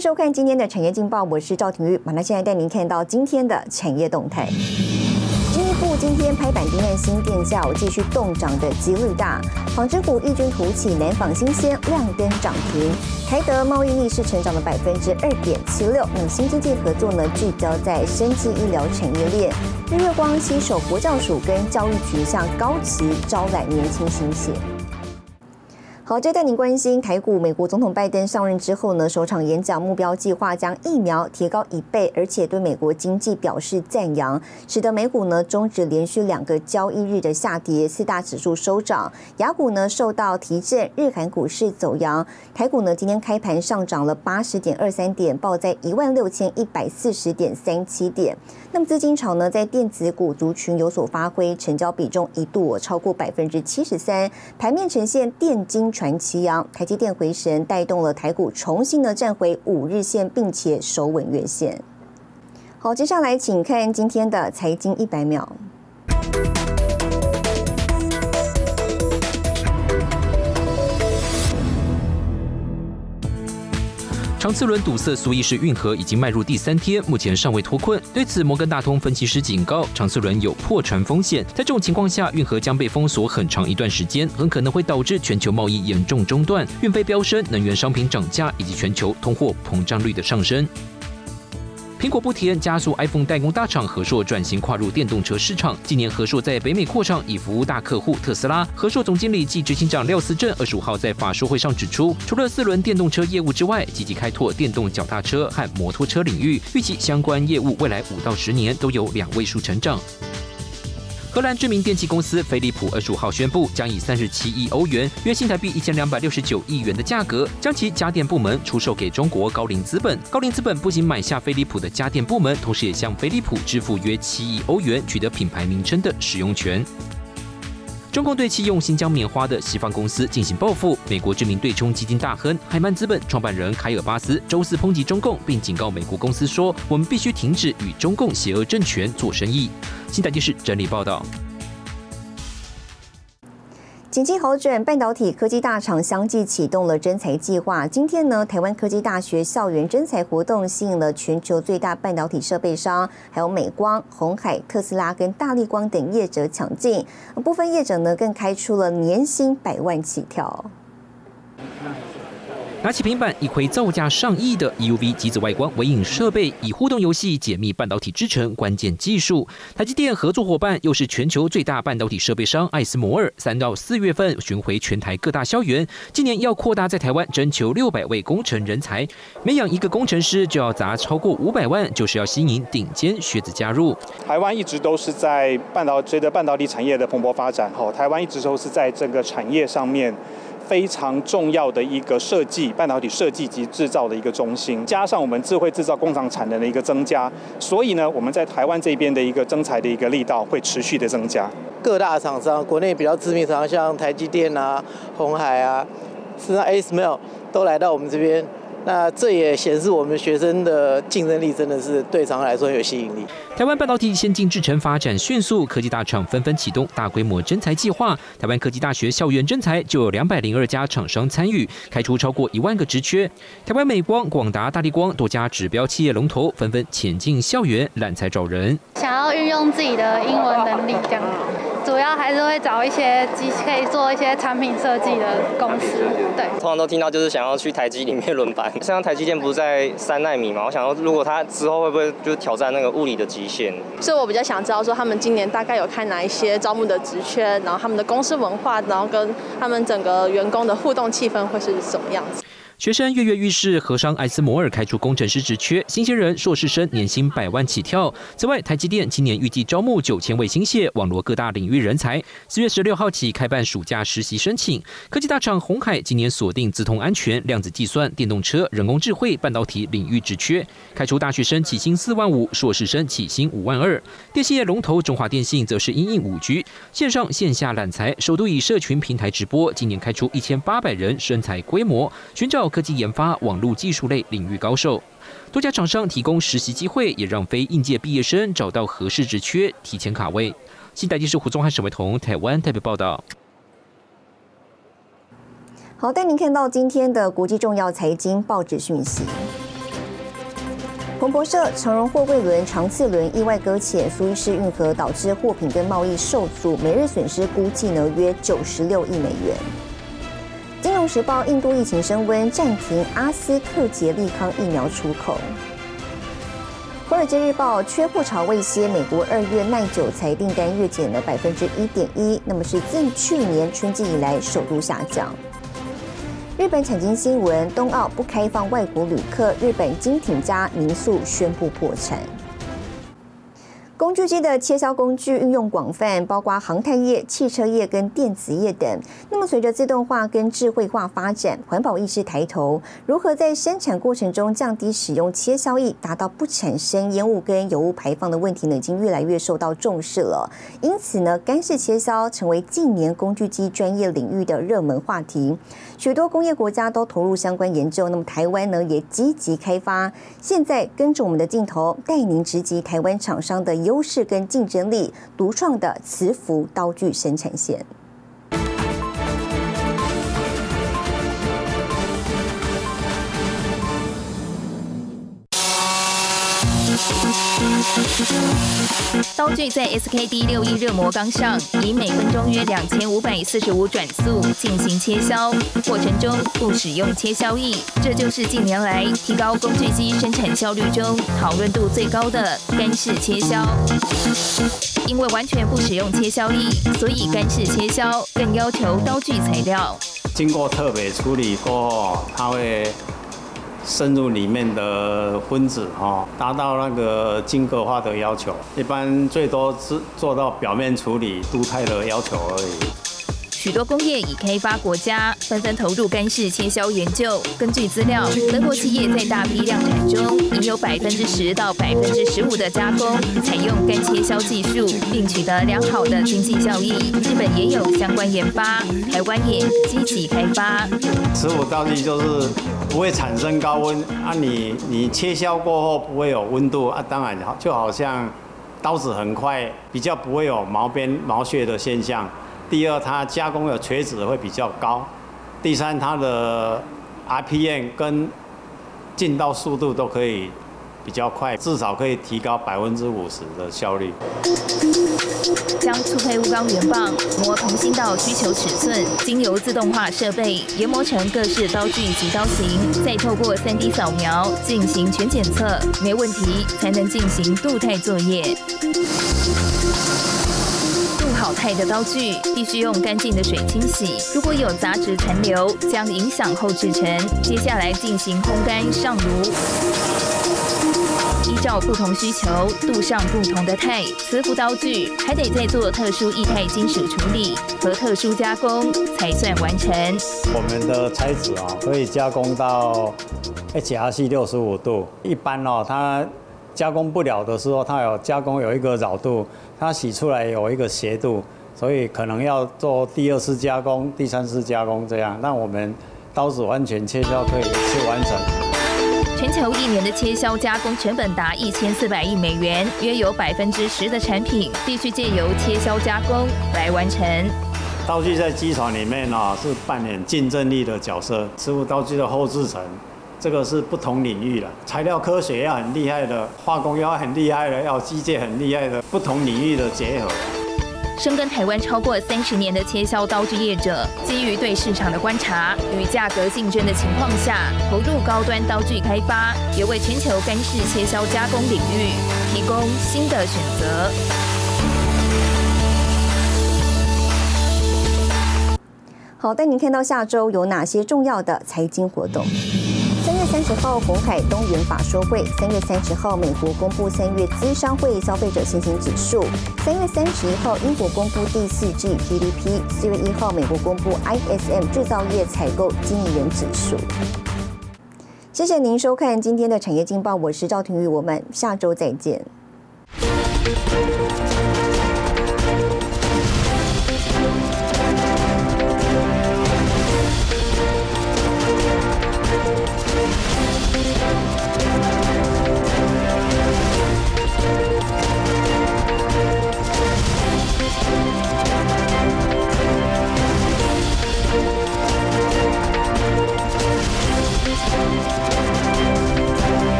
收看今天的产业劲报，我是赵廷玉，马上现在带您看到今天的产业动态。经济部今天拍板定案新电价，继续动涨的几率大。纺织股异军突起，南纺新鲜亮灯涨停，台德贸易逆势成长了百分之二点七六。那么新经济合作呢，聚焦在生技医疗产业链。日月光携手国教署跟教育局，向高级招揽年轻新血。好，接带您关心台股。美国总统拜登上任之后呢，首场演讲目标计划将疫苗提高一倍，而且对美国经济表示赞扬，使得美股呢终止连续两个交易日的下跌，四大指数收涨。雅股呢受到提振，日韩股市走阳。台股呢今天开盘上涨了八十点二三点，报在一万六千一百四十点三七点。那么资金潮呢，在电子股族群有所发挥，成交比重一度超过百分之七十三，盘面呈现电金传奇阳，台积电回神，带动了台股重新的站回五日线，并且守稳月线。好，接下来请看今天的财经一百秒。长次轮堵塞苏伊士运河已经迈入第三天，目前尚未脱困。对此，摩根大通分析师警告，长次轮有破船风险。在这种情况下，运河将被封锁很长一段时间，很可能会导致全球贸易严重中断、运费飙升、能源商品涨价以及全球通货膨胀率的上升。苹果不甜，加速 iPhone 代工大厂和硕转型跨入电动车市场。今年和硕在北美扩厂，以服务大客户特斯拉。和硕总经理暨执行长廖思正二十五号在法说会上指出，除了四轮电动车业务之外，积极开拓电动脚踏车和摩托车领域，预计相关业务未来五到十年都有两位数成长。荷兰知名电器公司飞利浦二十五号宣布，将以三十七亿欧元（约新台币一千两百六十九亿元）的价格，将其家电部门出售给中国高瓴资本。高瓴资本不仅买下飞利浦的家电部门，同时也向飞利浦支付约七亿欧元，取得品牌名称的使用权。中共对其用新疆棉花的西方公司进行报复。美国知名对冲基金大亨海曼资本创办人凯尔巴斯周四抨击中共，并警告美国公司说：“我们必须停止与中共邪恶政权做生意。”新台电视整理报道。景气好转，半导体科技大厂相继启动了征才计划。今天呢，台湾科技大学校园征才活动吸引了全球最大半导体设备商，还有美光、红海、特斯拉跟大力光等业者抢进。部分业者呢，更开出了年薪百万起跳。拿起平板，一窥造价上亿的 EUV 机子外观微影设备，以互动游戏解密半导体制程关键技术。台积电合作伙伴又是全球最大半导体设备商艾斯摩尔，三到四月份巡回全台各大校园，今年要扩大在台湾征求六百位工程人才，每养一个工程师就要砸超过五百万，就是要吸引顶尖学子加入。台湾一直都是在半导随着半导体产业的蓬勃发展，哈，台湾一直都是在这个产业上面。非常重要的一个设计，半导体设计及制造的一个中心，加上我们智慧制造工厂产能的一个增加，所以呢，我们在台湾这边的一个增材的一个力道会持续的增加。各大厂商，国内比较知名厂商，像台积电啊、红海啊，甚至 ASML 都来到我们这边。那这也显示我们学生的竞争力真的是对厂来说有吸引力。台湾半导体先进制程发展迅速，科技大厂纷纷启动大规模征才计划。台湾科技大学校园征才就有两百零二家厂商参与，开出超过一万个职缺。台湾美光、广达、大力光多家指标企业龙头纷纷潜进校园揽才找人，想要运用自己的英文能力这样。主要还是会找一些机可以做一些产品设计的公司，对。通常都听到就是想要去台积里面轮班，像台积电不是在三纳米嘛？我想要如果他之后会不会就是挑战那个物理的极限？所以我比较想知道说他们今年大概有开哪一些招募的职缺，然后他们的公司文化，然后跟他们整个员工的互动气氛会是什么样子。学生跃跃欲试，和商艾斯摩尔开出工程师职缺，新鲜人、硕士生年薪百万起跳。此外，台积电今年预计招募九千位新血，网罗各大领域人才。四月十六号起开办暑假实习申请。科技大厂红海今年锁定自通安全、量子计算、电动车、人工智慧、半导体领域职缺，开出大学生起薪四万五，硕士生起薪五万二。电信业龙头中华电信则是因应五 G 线上线下揽才，首度以社群平台直播，今年开出一千八百人身材规模，寻找。科技研发、网络技术类领域高手，多家厂商提供实习机会，也让非应届毕业生找到合适职缺，提前卡位。新台电视胡宗汉、沈伟彤，台湾代表报道。好，带您看到今天的国际重要财经报纸讯息。彭博社：长荣货柜轮长次轮意外搁浅苏伊士运河，导致货品跟贸易受阻，每日损失估计呢约九十六亿美元。金融时报：印度疫情升温，暂停阿斯克捷利康疫苗出口。华尔街日报：缺货潮未歇，美国二月耐久材订单月减了百分之一点一，那么是自去年春季以来首度下降。日本产经新闻：冬奥不开放外国旅客，日本精品家民宿宣布破产。工具机的切削工具运用广泛，包括航太业、汽车业跟电子业等。那么，随着自动化跟智慧化发展，环保意识抬头，如何在生产过程中降低使用切削液，达到不产生烟雾跟油污排放的问题呢？已经越来越受到重视了。因此呢，干式切削成为近年工具机专业领域的热门话题。许多工业国家都投入相关研究，那么台湾呢也积极开发。现在跟着我们的镜头，带您直击台湾厂商的优势跟竞争力，独创的磁浮刀具生产线。刀具在 SKD 六一热模钢上，以每分钟约两千五百四十五转速进行切削，过程中不使用切削液，这就是近年来提高工具机生产效率中讨论度最高的干式切削。因为完全不使用切削液，所以干式切削更要求刀具材料经过特别处理过，它会。深入里面的分子哈，达到那个晶格化的要求。一般最多是做到表面处理、镀钛的要求而已。许多工业已开发国家纷纷投入干式切削研究。根据资料，德国企业在大批量产中已有百分之十到百分之十五的加工采用干切削技术，并取得良好的经济效益。日本也有相关研发，台湾也积极开发。磁浮刀具就是不会产生高温啊，你你切削过后不会有温度啊，当然就好像刀子很快，比较不会有毛边毛屑的现象。第二，它加工的垂直会比较高；第三，它的 RPM 跟进刀速度都可以比较快，至少可以提高百分之五十的效率。将粗胚钨钢圆棒磨同心道需求尺寸，经由自动化设备研磨成各式刀具及刀型，再透过 3D 扫描进行全检测，没问题才能进行镀钛作业。淘汰的刀具必须用干净的水清洗，如果有杂质残留，将影响后制成。接下来进行烘干上炉，依照不同需求镀上不同的钛。磁浮刀具还得再做特殊液态金属处理和特殊加工才算完成。我们的材质啊，可以加工到 HRC 六十五度。一般哦，它加工不了的时候，它有加工有一个绕度。它洗出来有一个斜度，所以可能要做第二次加工、第三次加工这样。让我们刀子完全切削可以一次完成。全球一年的切削加工成本达一千四百亿美元，约有百分之十的产品必须借由切削加工来完成。刀具在机床里面呢是扮演竞争力的角色，师傅刀具的后制层。这个是不同领域的，材料科学要很厉害的，化工要很厉害的，要机械很厉害的，不同领域的结合。深耕台湾超过三十年的切削刀具业者，基于对市场的观察与价格竞争的情况下，投入高端刀具开发，也为全球干式切削加工领域提供新的选择。好，带您看到下周有哪些重要的财经活动。三十号，红海东元法说会；三月三十号，美国公布三月资商会消费者信心指数；三月三十一号，英国公布第四季 GDP；四月一号，美国公布 ISM 制造业采购经理人指数。谢谢您收看今天的产业劲报，我是赵廷玉，我们下周再见。